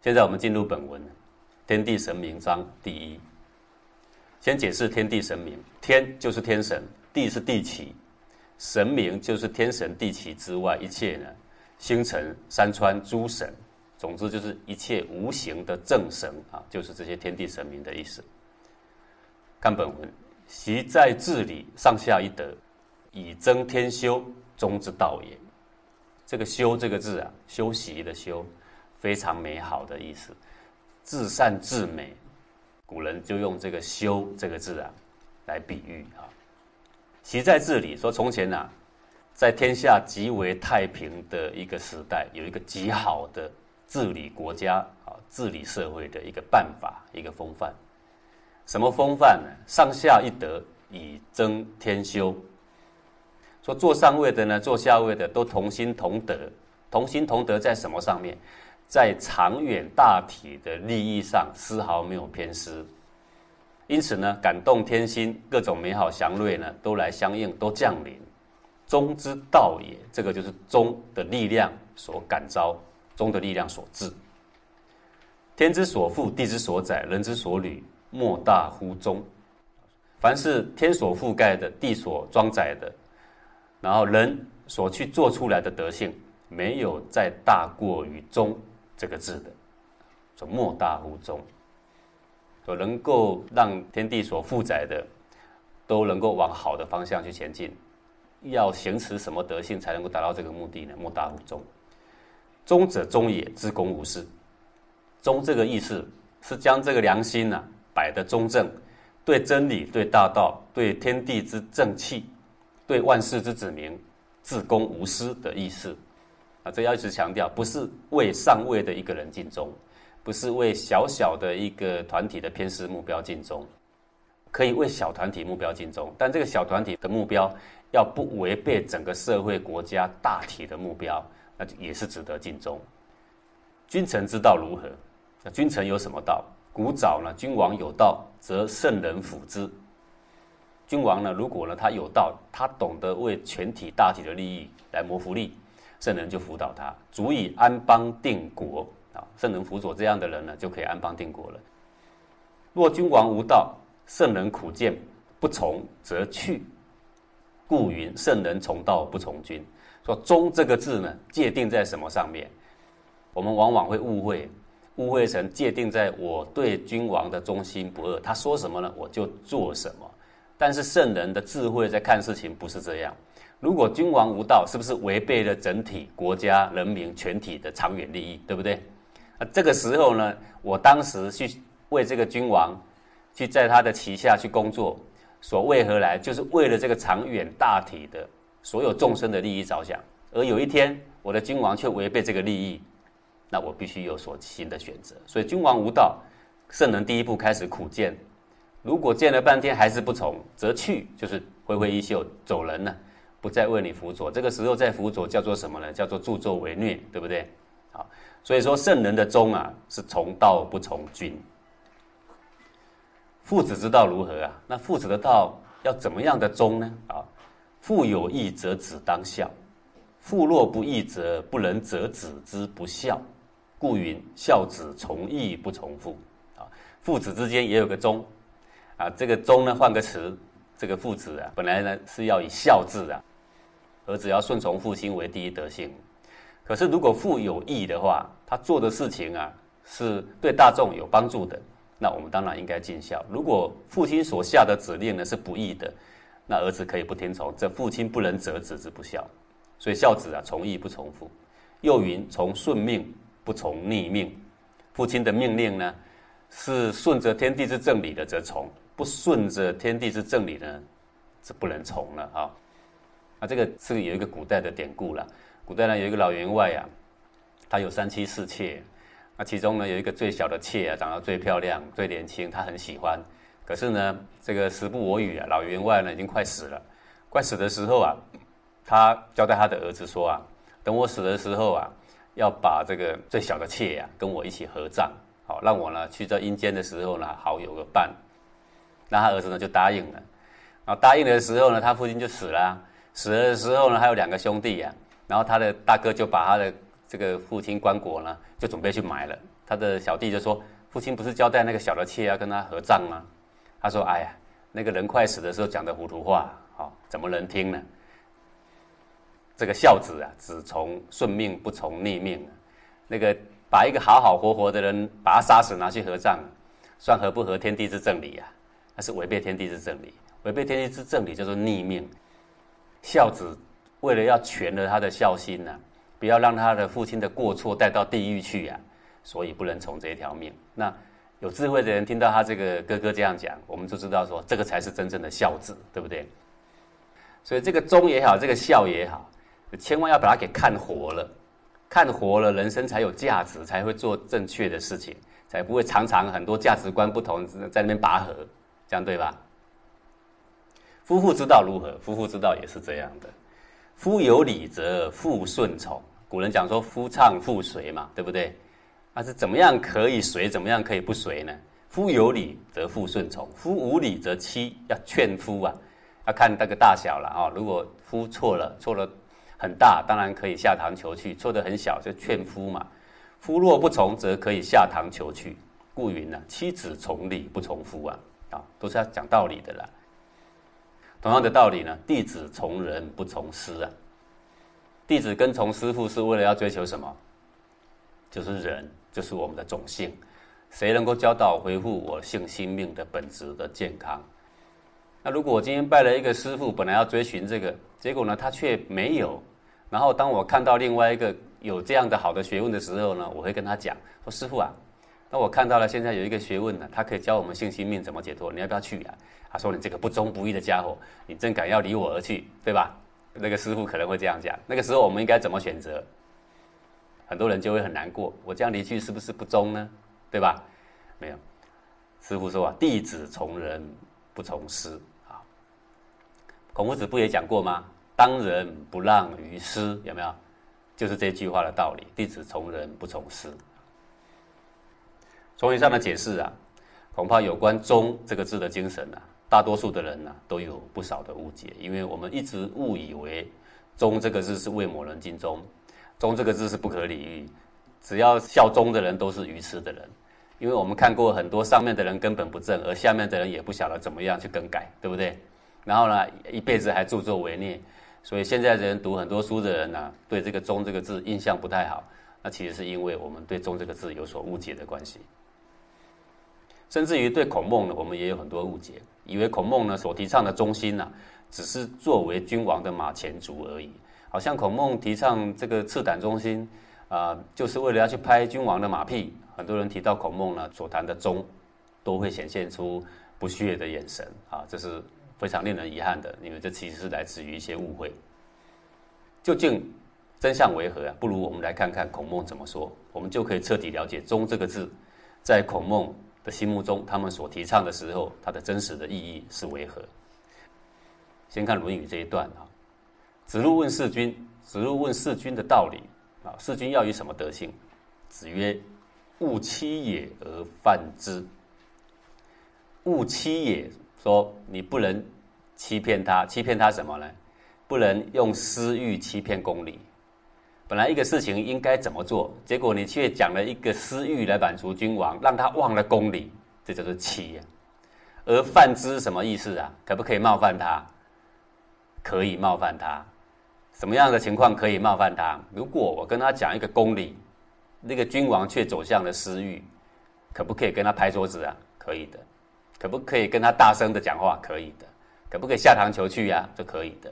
现在我们进入本文，天地神明章第一。先解释天地神明，天就是天神，地是地气，神明就是天神地气之外一切呢，星辰、山川、诸神，总之就是一切无形的正神啊，就是这些天地神明的意思。看本文，习在治理，上下一德，以增天修，中之道也。这个“修”这个字啊，修习的“修”。非常美好的意思，至善至美，古人就用这个“修”这个字啊，来比喻啊。其在治理，说从前呐，在天下极为太平的一个时代，有一个极好的治理国家啊、治理社会的一个办法、一个风范。什么风范呢？上下一德，以增天修。说做上位的呢，做下位的都同心同德，同心同德在什么上面？在长远大体的利益上丝毫没有偏私，因此呢，感动天心，各种美好祥瑞呢都来相应，都降临。中之道也，这个就是中的力量所感召，中的力量所致。天之所覆，地之所载，人之所履，莫大乎中。凡是天所覆盖的，地所装载的，然后人所去做出来的德性，没有再大过于中。这个字的，说莫大乎中，所能够让天地所负载的，都能够往好的方向去前进。要行持什么德性才能够达到这个目的呢？莫大乎中，中者中也，至公无私。中这个意思是将这个良心呐摆的中正，对真理、对大道、对天地之正气、对万事之子民，至公无私的意思。这要一直强调，不是为上位的一个人尽忠，不是为小小的一个团体的偏私目标尽忠，可以为小团体目标尽忠，但这个小团体的目标要不违背整个社会国家大体的目标，那也是值得尽忠。君臣之道如何？那君臣有什么道？古早呢，君王有道，则圣人辅之。君王呢，如果呢他有道，他懂得为全体大体的利益来谋福利。圣人就辅导他，足以安邦定国啊！圣人辅佐这样的人呢，就可以安邦定国了。若君王无道，圣人苦谏不从，则去。故云：圣人从道不从君。说“忠”这个字呢，界定在什么上面？我们往往会误会，误会成界定在我对君王的忠心不二，他说什么呢，我就做什么。但是圣人的智慧在看事情不是这样。如果君王无道，是不是违背了整体国家人民全体的长远利益？对不对？啊这个时候呢，我当时去为这个君王，去在他的旗下去工作，所为何来？就是为了这个长远大体的所有众生的利益着想。而有一天，我的君王却违背这个利益，那我必须有所新的选择。所以，君王无道，圣人第一步开始苦谏。如果见了半天还是不从，则去，就是挥挥衣袖走人了。不再为你辅佐，这个时候再辅佐叫做什么呢？叫做助纣为虐，对不对？好，所以说圣人的忠啊，是从道不从君。父子之道如何啊？那父子的道要怎么样的忠呢？啊，父有义则子当孝，父若不义则不能则子之不孝，故云孝子从义不从父。啊，父子之间也有个忠，啊，这个忠呢，换个词。这个父子啊，本来呢是要以孝字啊，儿子要顺从父亲为第一德性。可是如果父有义的话，他做的事情啊是对大众有帮助的，那我们当然应该尽孝。如果父亲所下的指令呢是不义的，那儿子可以不听从，这父亲不能责子之不孝。所以孝子啊，从义不从父。又云从顺命不从逆命，父亲的命令呢是顺着天地之正理的，则从。不顺着天地之正理呢，是不能从了啊！啊，这个是有一个古代的典故了。古代呢有一个老员外啊，他有三妻四妾，那其中呢有一个最小的妾啊，长得最漂亮、最年轻，他很喜欢。可是呢，这个时不我与啊，老员外呢已经快死了。快死的时候啊，他交代他的儿子说啊，等我死的时候啊，要把这个最小的妾啊跟我一起合葬，好让我呢去在阴间的时候呢，好有个伴。那他儿子呢就答应了，然后答应的时候呢，他父亲就死了。死了的时候呢，还有两个兄弟呀。然后他的大哥就把他的这个父亲棺椁呢，就准备去埋了。他的小弟就说：“父亲不是交代那个小的妾要跟他合葬吗？”他说：“哎呀，那个人快死的时候讲的糊涂话，好，怎么能听呢？这个孝子啊，只从顺命不从逆命。那个把一个好好活活的人把他杀死拿去合葬，算合不合天地之正理啊？那是违背天地之正理，违背天地之正理叫做逆命。孝子为了要全了他的孝心呢，不要让他的父亲的过错带到地狱去呀。”所以不能从这一条命。那有智慧的人听到他这个哥哥这样讲，我们就知道说，这个才是真正的孝子，对不对？所以这个忠也好，这个孝也好，千万要把它给看活了，看活了，人生才有价值，才会做正确的事情，才不会常常很多价值观不同在那边拔河，这样对吧？夫妇之道如何？夫妇之道也是这样的。夫有礼则妇顺从。古人讲说，夫唱妇随嘛，对不对？那是怎么样可以随，怎么样可以不随呢？夫有礼则妇顺从，夫无礼则妻要劝夫啊，要看那个大小了啊。如果夫错了，错了很大，当然可以下堂求去；错得很小，就劝夫嘛。夫若不从，则可以下堂求去。故云呢，妻子从礼不从夫啊，啊，都是要讲道理的啦。同样的道理呢，弟子从人不从师啊。弟子跟从师傅是为了要追求什么？就是人。就是我们的种性，谁能够教导恢复我性心命的本质的健康？那如果我今天拜了一个师傅，本来要追寻这个，结果呢，他却没有。然后当我看到另外一个有这样的好的学问的时候呢，我会跟他讲说：“师傅啊，那我看到了现在有一个学问呢，他可以教我们信心命怎么解脱，你要不要去啊？”他说：“你这个不忠不义的家伙，你真敢要离我而去，对吧？”那个师傅可能会这样讲。那个时候我们应该怎么选择？很多人就会很难过，我这样离去是不是不忠呢？对吧？没有，师傅说啊，弟子从人不从师啊。孔夫子不也讲过吗？当仁不让于师，有没有？就是这句话的道理。弟子从人不从师。从以上的解释啊，恐怕有关忠这个字的精神啊，大多数的人呢都有不少的误解，因为我们一直误以为忠这个字是为某人尽忠。忠这个字是不可理喻，只要效忠的人都是愚痴的人，因为我们看过很多上面的人根本不正，而下面的人也不晓得怎么样去更改，对不对？然后呢，一辈子还助纣为虐，所以现在人读很多书的人呢，对这个忠这个字印象不太好。那其实是因为我们对忠这个字有所误解的关系，甚至于对孔孟呢，我们也有很多误解，以为孔孟呢所提倡的忠心呢，只是作为君王的马前卒而已。好像孔孟提倡这个赤胆忠心，啊，就是为了要去拍君王的马屁。很多人提到孔孟呢，所谈的忠，都会显现出不屑的眼神啊，这是非常令人遗憾的。因为这其实是来自于一些误会。究竟真相为何啊？不如我们来看看孔孟怎么说，我们就可以彻底了解“忠”这个字，在孔孟心目中，他们所提倡的时候，它的真实的意义是为何？先看《论语》这一段啊。子路问世君，子路问世君的道理啊，世君要以什么德性？子曰：“勿欺也而犯之。”勿欺也，说你不能欺骗他，欺骗他什么呢？不能用私欲欺骗公理。本来一个事情应该怎么做，结果你却讲了一个私欲来满足君王，让他忘了公理，这叫做欺呀。而犯之什么意思啊？可不可以冒犯他？可以冒犯他。什么样的情况可以冒犯他？如果我跟他讲一个公理，那个君王却走向了私欲，可不可以跟他拍桌子啊？可以的。可不可以跟他大声的讲话？可以的。可不可以下堂求去呀？就可以的。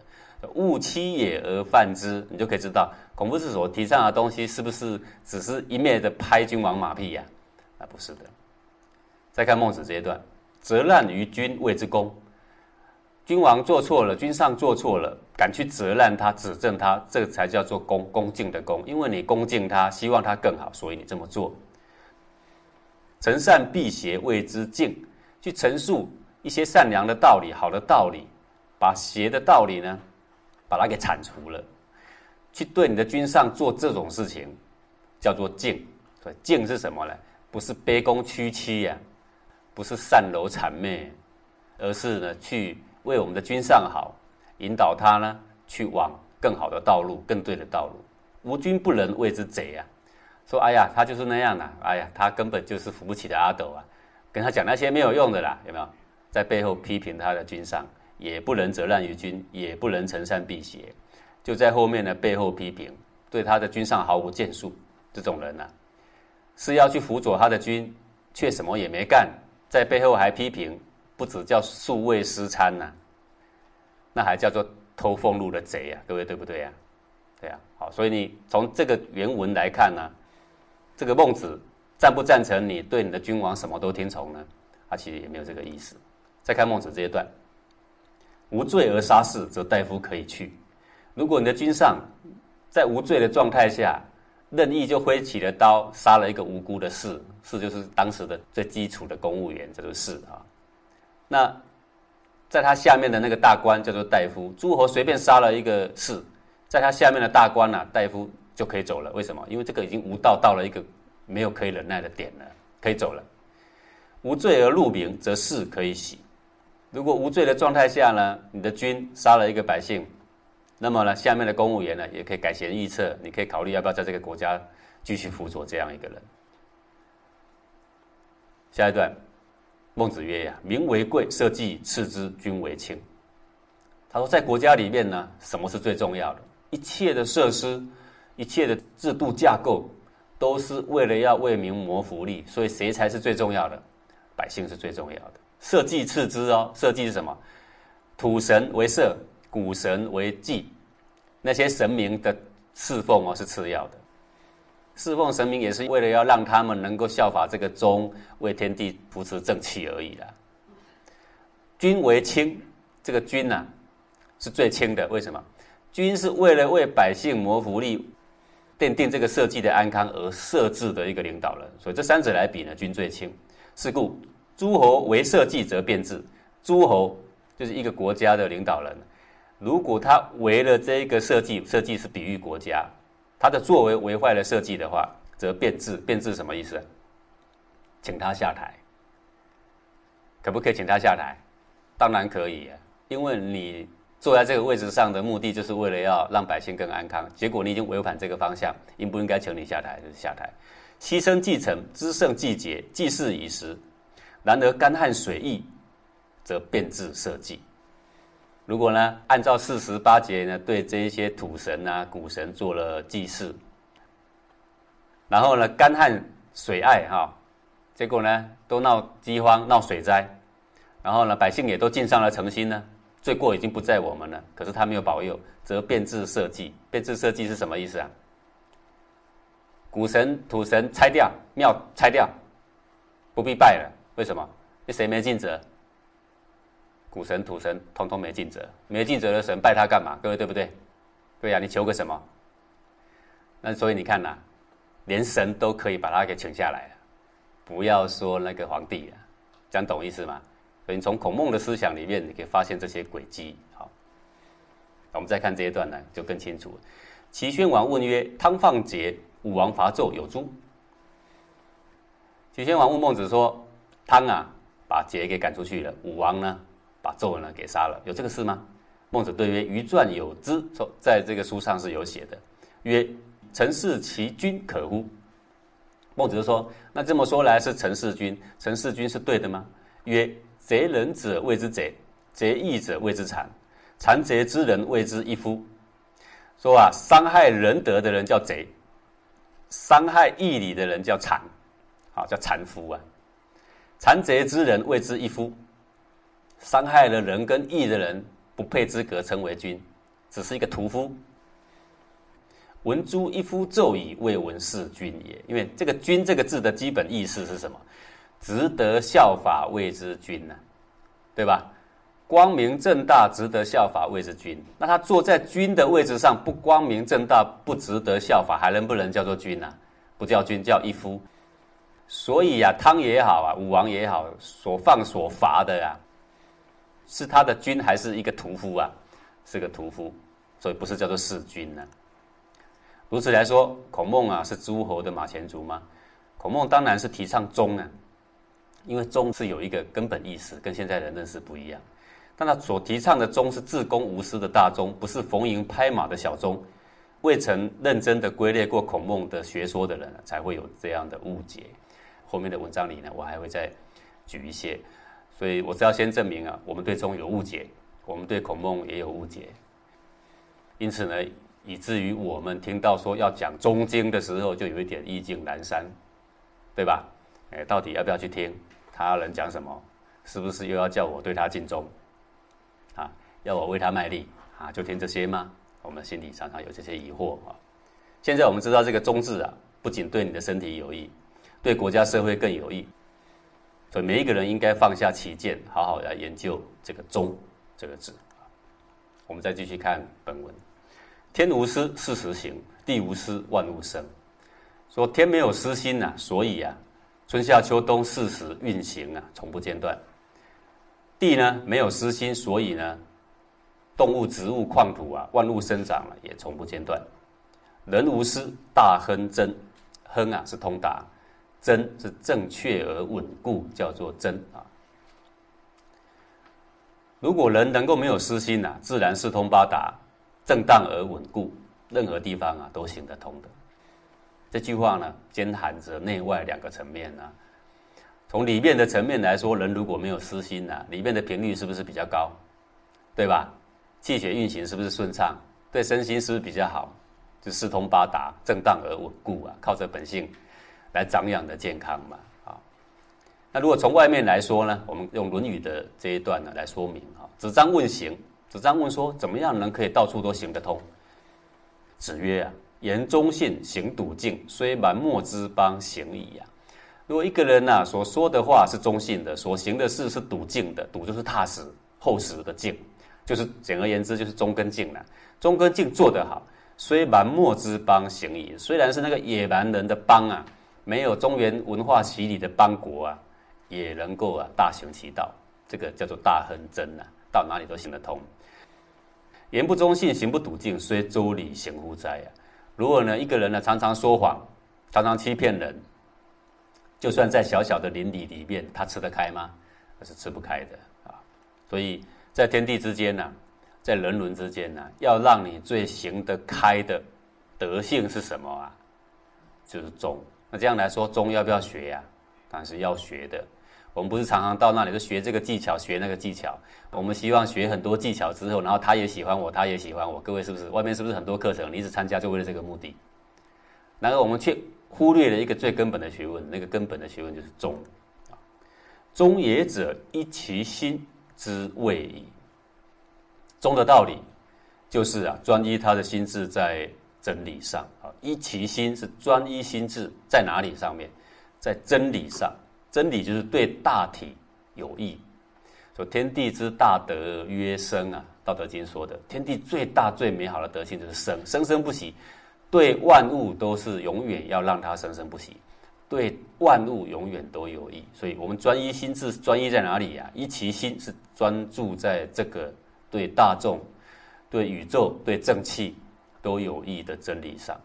勿欺也而犯之，你就可以知道孔夫子所提倡的东西是不是只是一面的拍君王马屁呀？那不是的。再看孟子这一段，责难于君谓之公。君王做错了，君上做错了，敢去责难他、指正他，这才叫做恭恭敬的恭。因为你恭敬他，希望他更好，所以你这么做。陈善辟邪谓之敬，去陈述一些善良的道理、好的道理，把邪的道理呢，把它给铲除了。去对你的君上做这种事情，叫做敬。敬是什么呢？不是卑躬屈膝呀，不是善柔谄媚，而是呢去。为我们的君上好，引导他呢去往更好的道路、更对的道路。无君不能谓之贼啊！说哎呀，他就是那样的，哎呀，他根本就是扶不起的阿斗啊！跟他讲那些没有用的啦，有没有？在背后批评他的君上，也不能责难于君，也不能成善避邪，就在后面呢背后批评，对他的君上毫无建树。这种人呢，是要去辅佐他的君，却什么也没干，在背后还批评，不只叫素位失参呐，那还叫做偷俸禄的贼啊！各位对不对呀？对呀，好，所以你从这个原文来看呢。这个孟子赞不赞成你对你的君王什么都听从呢？他其实也没有这个意思。再看孟子这一段：无罪而杀士，则大夫可以去。如果你的君上在无罪的状态下，任意就挥起了刀，杀了一个无辜的士，士就是当时的最基础的公务员，这就是士啊。那在他下面的那个大官叫做大夫，诸侯随便杀了一个士，在他下面的大官呢，大夫。就可以走了，为什么？因为这个已经无道到了一个没有可以忍耐的点了，可以走了。无罪而入名，则士可以洗。如果无罪的状态下呢，你的君杀了一个百姓，那么呢，下面的公务员呢，也可以改弦易辙，你可以考虑要不要在这个国家继续辅佐这样一个人。下一段，孟子曰：“呀，民为贵，社稷次之，君为轻。”他说，在国家里面呢，什么是最重要的？一切的设施。一切的制度架构都是为了要为民谋福利，所以谁才是最重要的？百姓是最重要的。社稷次之哦，社稷是什么？土神为社，谷神为祭，那些神明的侍奉哦是次要的。侍奉神明也是为了要让他们能够效法这个宗，为天地扶持正气而已啦。君为轻，这个君呢是最轻的，为什么？君是为了为百姓谋福利。奠定这个社稷的安康而设置的一个领导人，所以这三者来比呢，君最轻。是故诸侯为社稷则变质。诸侯就是一个国家的领导人，如果他为了这个社稷，社稷是比喻国家，他的作为为坏了社稷的话，则变质。变质什么意思？请他下台。可不可以请他下台？当然可以，因为你。坐在这个位置上的目的，就是为了要让百姓更安康。结果你已经违反这个方向，应不应该请你下台？就是下台。牺牲继承，知胜季节，祭祀以时。然而干旱水易，则变质社稷。如果呢，按照四十八节呢，对这一些土神啊、谷神做了祭祀，然后呢，干旱水碍哈，结果呢，都闹饥荒、闹水灾，然后呢，百姓也都尽上了诚心呢。罪过已经不在我们了，可是他没有保佑，则变质社稷。变质社稷是什么意思啊？古神、土神拆掉，庙拆掉，不必拜了。为什么？那谁没尽责？古神、土神通通没尽责，没尽责的神拜他干嘛？各位对不对？对呀，你求个什么？那所以你看呐，连神都可以把他给请下来了，不要说那个皇帝了，讲懂意思吗？所以你从孔孟的思想里面，你可以发现这些轨迹。好，我们再看这一段呢，就更清楚。齐宣王问曰：“汤放桀，武王伐纣，有诸？”齐宣王问孟子说：“汤啊，把桀给赶出去了，武王呢，把纣呢给杀了，有这个事吗？”孟子对曰：“余传有之，说在这个书上是有写的。曰：陈氏其君可乎？”孟子就说：“那这么说来，是陈氏君，陈氏君是对的吗？”曰。贼人者谓之贼，贼义者谓之残，残贼之人谓之一夫。说啊，伤害仁德的人叫贼，伤害义理的人叫残，好叫残夫啊。残贼之人谓之一夫，伤害了人跟义的人不配资格称为君，只是一个屠夫。闻诸一夫纣以未闻是君也，因为这个“君”这个字的基本意思是什么？值得效法谓之君呢，对吧？光明正大，值得效法谓之君。那他坐在君的位置上，不光明正大，不值得效法，还能不能叫做君呢？不叫君，叫一夫。所以呀，汤也好啊，武王也好，所放所罚的呀，是他的君，还是一个屠夫啊？是个屠夫，所以不是叫做弑君呢。如此来说，孔孟啊，是诸侯的马前卒吗？孔孟当然是提倡忠啊。因为忠是有一个根本意思，跟现在的认识不一样。但他所提倡的忠是至公无私的大忠，不是逢迎拍马的小忠。未曾认真的归类过孔孟的学说的人，才会有这样的误解。后面的文章里呢，我还会再举一些。所以我只要先证明啊，我们对中有误解，我们对孔孟也有误解。因此呢，以至于我们听到说要讲中经的时候，就有一点意兴阑珊，对吧？哎，到底要不要去听他人讲什么？是不是又要叫我对他尽忠？啊，要我为他卖力啊？就听这些吗？我们心里常常有这些疑惑啊。现在我们知道这个“中”字啊，不仅对你的身体有益，对国家社会更有益。所以每一个人应该放下旗舰，好好来研究这个“忠”这个字。我们再继续看本文：天无私，事实行；地无私，万物生。说天没有私心呐，所以啊，春夏秋冬四时运行啊，从不间断。地呢没有私心，所以呢，动物、植物、矿土啊，万物生长了也从不间断。人无私，大亨真，亨啊是通达。真是正确而稳固，叫做真啊。如果人能够没有私心呐，自然四通八达，正当而稳固，任何地方啊都行得通的。这句话呢，兼含着内外两个层面呢。从里面的层面来说，人如果没有私心呐，里面的频率是不是比较高？对吧？气血运行是不是顺畅？对身心是不是比较好？就四通八达，正当而稳固啊，靠着本性。来长养的健康嘛，啊，那如果从外面来说呢，我们用《论语》的这一段呢来说明啊，子张问行，子张问说，怎么样能可以到处都行得通？子曰啊，言忠信，行笃敬，虽蛮貊之邦，行矣呀。如果一个人呐所说的话是忠信的，所行的事是笃敬的，笃就是踏实厚实的敬，就是简而言之就是忠跟敬了。忠跟敬做得好，虽蛮貊之邦，行矣。虽然是那个野蛮人的邦啊。没有中原文化洗礼的邦国啊，也能够啊大行其道，这个叫做大亨真呐，到哪里都行得通。言不忠信，行不笃敬，虽周礼行乎哉啊！如果呢一个人呢常常说谎，常常欺骗人，就算在小小的邻里里面，他吃得开吗？那是吃不开的啊！所以在天地之间呢，在人伦之间呢，要让你最行得开的德性是什么啊？就是忠。那这样来说，中要不要学呀？当然是要学的。我们不是常常到那里就学这个技巧，学那个技巧。我们希望学很多技巧之后，然后他也喜欢我，他也喜欢我。各位是不是？外面是不是很多课程？你一直参加就为了这个目的？然而我们却忽略了一个最根本的学问，那个根本的学问就是忠。忠也者，一其心之谓矣。忠的道理就是啊，专一他的心智在。真理上啊，一其心是专一心智在哪里上面，在真理上，真理就是对大体有益。说天地之大德曰生啊，《道德经》说的，天地最大最美好的德性就是生，生生不息，对万物都是永远要让它生生不息，对万物永远都有益。所以，我们专一心智专一在哪里呀？一其心是专注在这个对大众、对宇宙、对正气。都有益的真理上，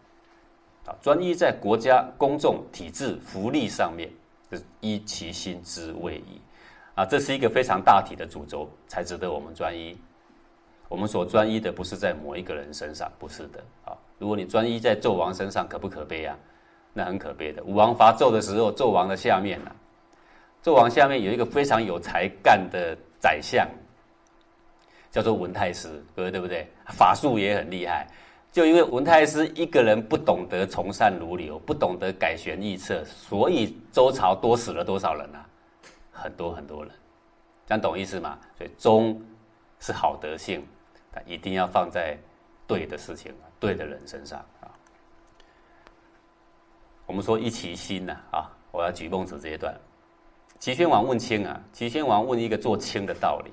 啊，专一在国家、公众、体制、福利上面，是依其心之谓矣。啊，这是一个非常大体的主轴，才值得我们专一。我们所专一的不是在某一个人身上，不是的。啊，如果你专一在纣王身上，可不可悲啊？那很可悲的。武王伐纣的时候，纣王的下面呢，纣王下面有一个非常有才干的宰相，叫做文太师，各位对不对？法术也很厉害。就因为文太师一个人不懂得从善如流，不懂得改弦易辙，所以周朝多死了多少人啊？很多很多人，这样懂意思吗？所以忠是好德性，但一定要放在对的事情、对的人身上啊。我们说一其心呐啊，我要举孟子这一段。齐宣王问卿啊，齐宣王问一个做卿的道理。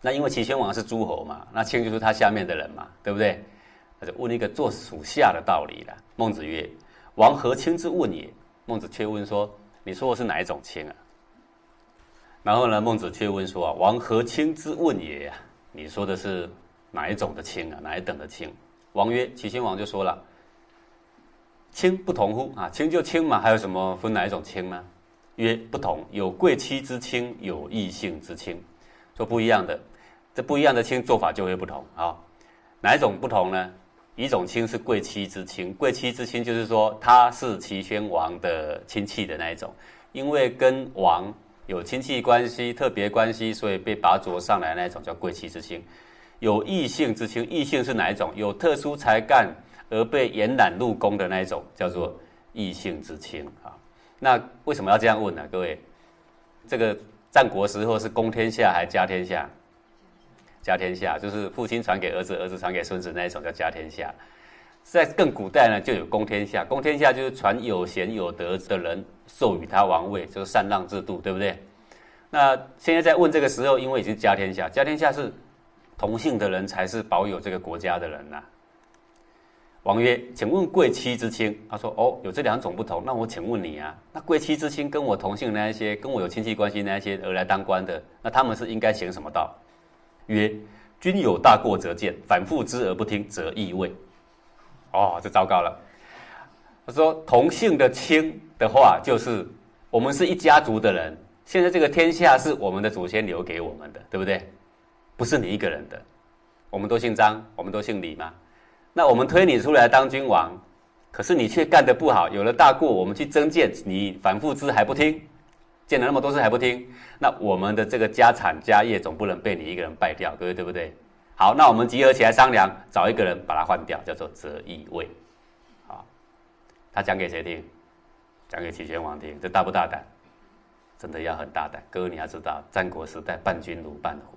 那因为齐宣王是诸侯嘛，那卿就是他下面的人嘛，对不对？他就问一个做属下的道理了。孟子曰：“王何卿之问也？”孟子却问说：“你说的是哪一种卿啊？”然后呢，孟子却问说：“啊，王何卿之问也？你说的是哪一种的卿啊？哪一等的卿？”王曰：“齐宣王就说了：‘卿不同乎？啊，卿就卿嘛，还有什么分哪一种卿呢？’曰：不同，有贵戚之卿，有异姓之卿。”做不一样的，这不一样的亲做法就会不同啊。哪一种不同呢？一种亲是贵戚之亲，贵戚之亲就是说他是齐宣王的亲戚的那一种，因为跟王有亲戚关系、特别关系，所以被拔擢上来那一种叫贵戚之亲。有异性之亲，异性是哪一种？有特殊才干而被延揽入宫的那一种，叫做异性之亲啊。那为什么要这样问呢？各位，这个战国时候是公天下还家天下？家天下就是父亲传给儿子，儿子传给孙子那一种叫家天下。在更古代呢，就有公天下，公天下就是传有贤有德的人授予他王位，就是禅让制度，对不对？那现在在问这个时候，因为已经家天下，家天下是同姓的人才是保有这个国家的人呐。王曰：“请问贵戚之亲？”他说：“哦，有这两种不同。那我请问你啊，那贵戚之亲跟我同姓那一些，跟我有亲戚关系那一些而来当官的，那他们是应该行什么道？”曰：君有大过则谏，反复之而不听，则易位。哦，这糟糕了。他说同姓的亲的话，就是我们是一家族的人。现在这个天下是我们的祖先留给我们的，对不对？不是你一个人的。我们都姓张，我们都姓李嘛。那我们推你出来当君王，可是你却干得不好，有了大过，我们去增谏，你反复之还不听。见了那么多次还不听，那我们的这个家产家业总不能被你一个人败掉，各位对不对？好，那我们集合起来商量，找一个人把它换掉，叫做择义位。好，他讲给谁听？讲给齐宣王听，这大不大胆？真的要很大胆。各位你要知道，战国时代伴君如伴虎，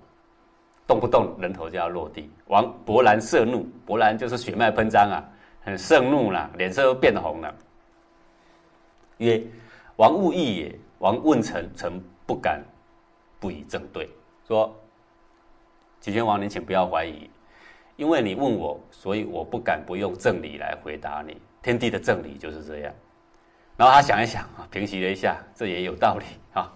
动不动人头就要落地。王勃然色怒，勃然就是血脉喷张啊，很盛怒了，脸色都变红了。曰：王勿义也。王问臣，臣不敢不以正对。说：“齐宣王，你请不要怀疑，因为你问我，所以我不敢不用正理来回答你。天地的正理就是这样。”然后他想一想啊，平息了一下，这也有道理啊。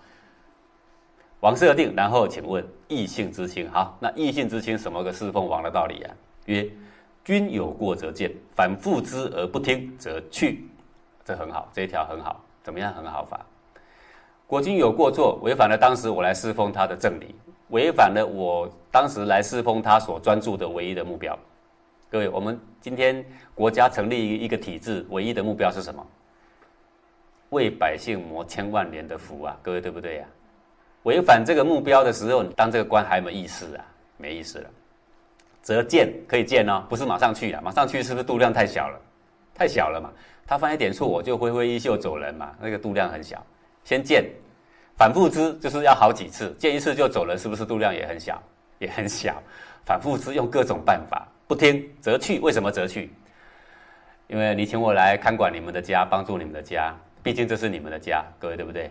王设定，然后请问异姓之亲，好，那异姓之亲什么个侍奉王的道理啊？曰：君有过则谏，反复之而不听，则去。这很好，这一条很好，怎么样？很好法。国君有过错，违反了当时我来侍奉他的正理，违反了我当时来侍奉他所专注的唯一的目标。各位，我们今天国家成立一个体制，唯一的目标是什么？为百姓谋千万年的福啊！各位对不对呀？违反这个目标的时候，你当这个官还没意思啊？没意思了。则见可以见哦，不是马上去啊，马上去是不是度量太小了？太小了嘛。他犯一点错，我就挥挥衣袖走人嘛，那个度量很小。先见，反复之就是要好几次，见一次就走人，是不是度量也很小？也很小。反复之用各种办法，不听则去。为什么则去？因为你请我来看管你们的家，帮助你们的家，毕竟这是你们的家，各位对不对？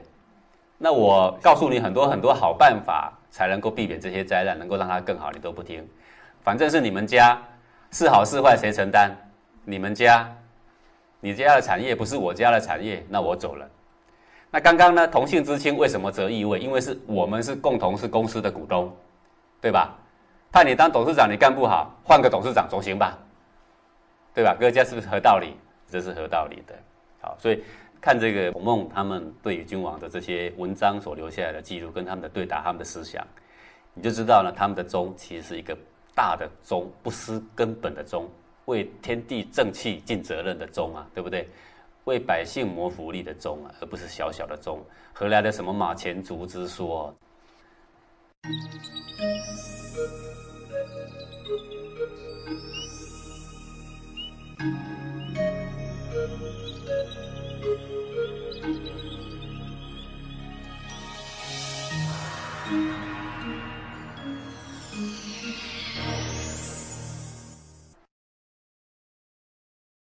那我告诉你很多很多好办法，才能够避免这些灾难，能够让它更好，你都不听。反正是你们家，是好是坏谁承担？你们家，你家的产业不是我家的产业，那我走了。那刚刚呢？同姓之亲为什么择异位？因为是我们是共同是公司的股东，对吧？派你当董事长，你干不好，换个董事长总行吧？对吧？各家是不是合道理？这是合道理的。好，所以看这个孔孟他们对于君王的这些文章所留下来的记录，跟他们的对答、他们的思想，你就知道呢，他们的忠其实是一个大的忠，不失根本的忠，为天地正气尽责任的忠啊，对不对？为百姓谋福利的忠啊，而不是小小的忠，何来的什么马前卒之说？you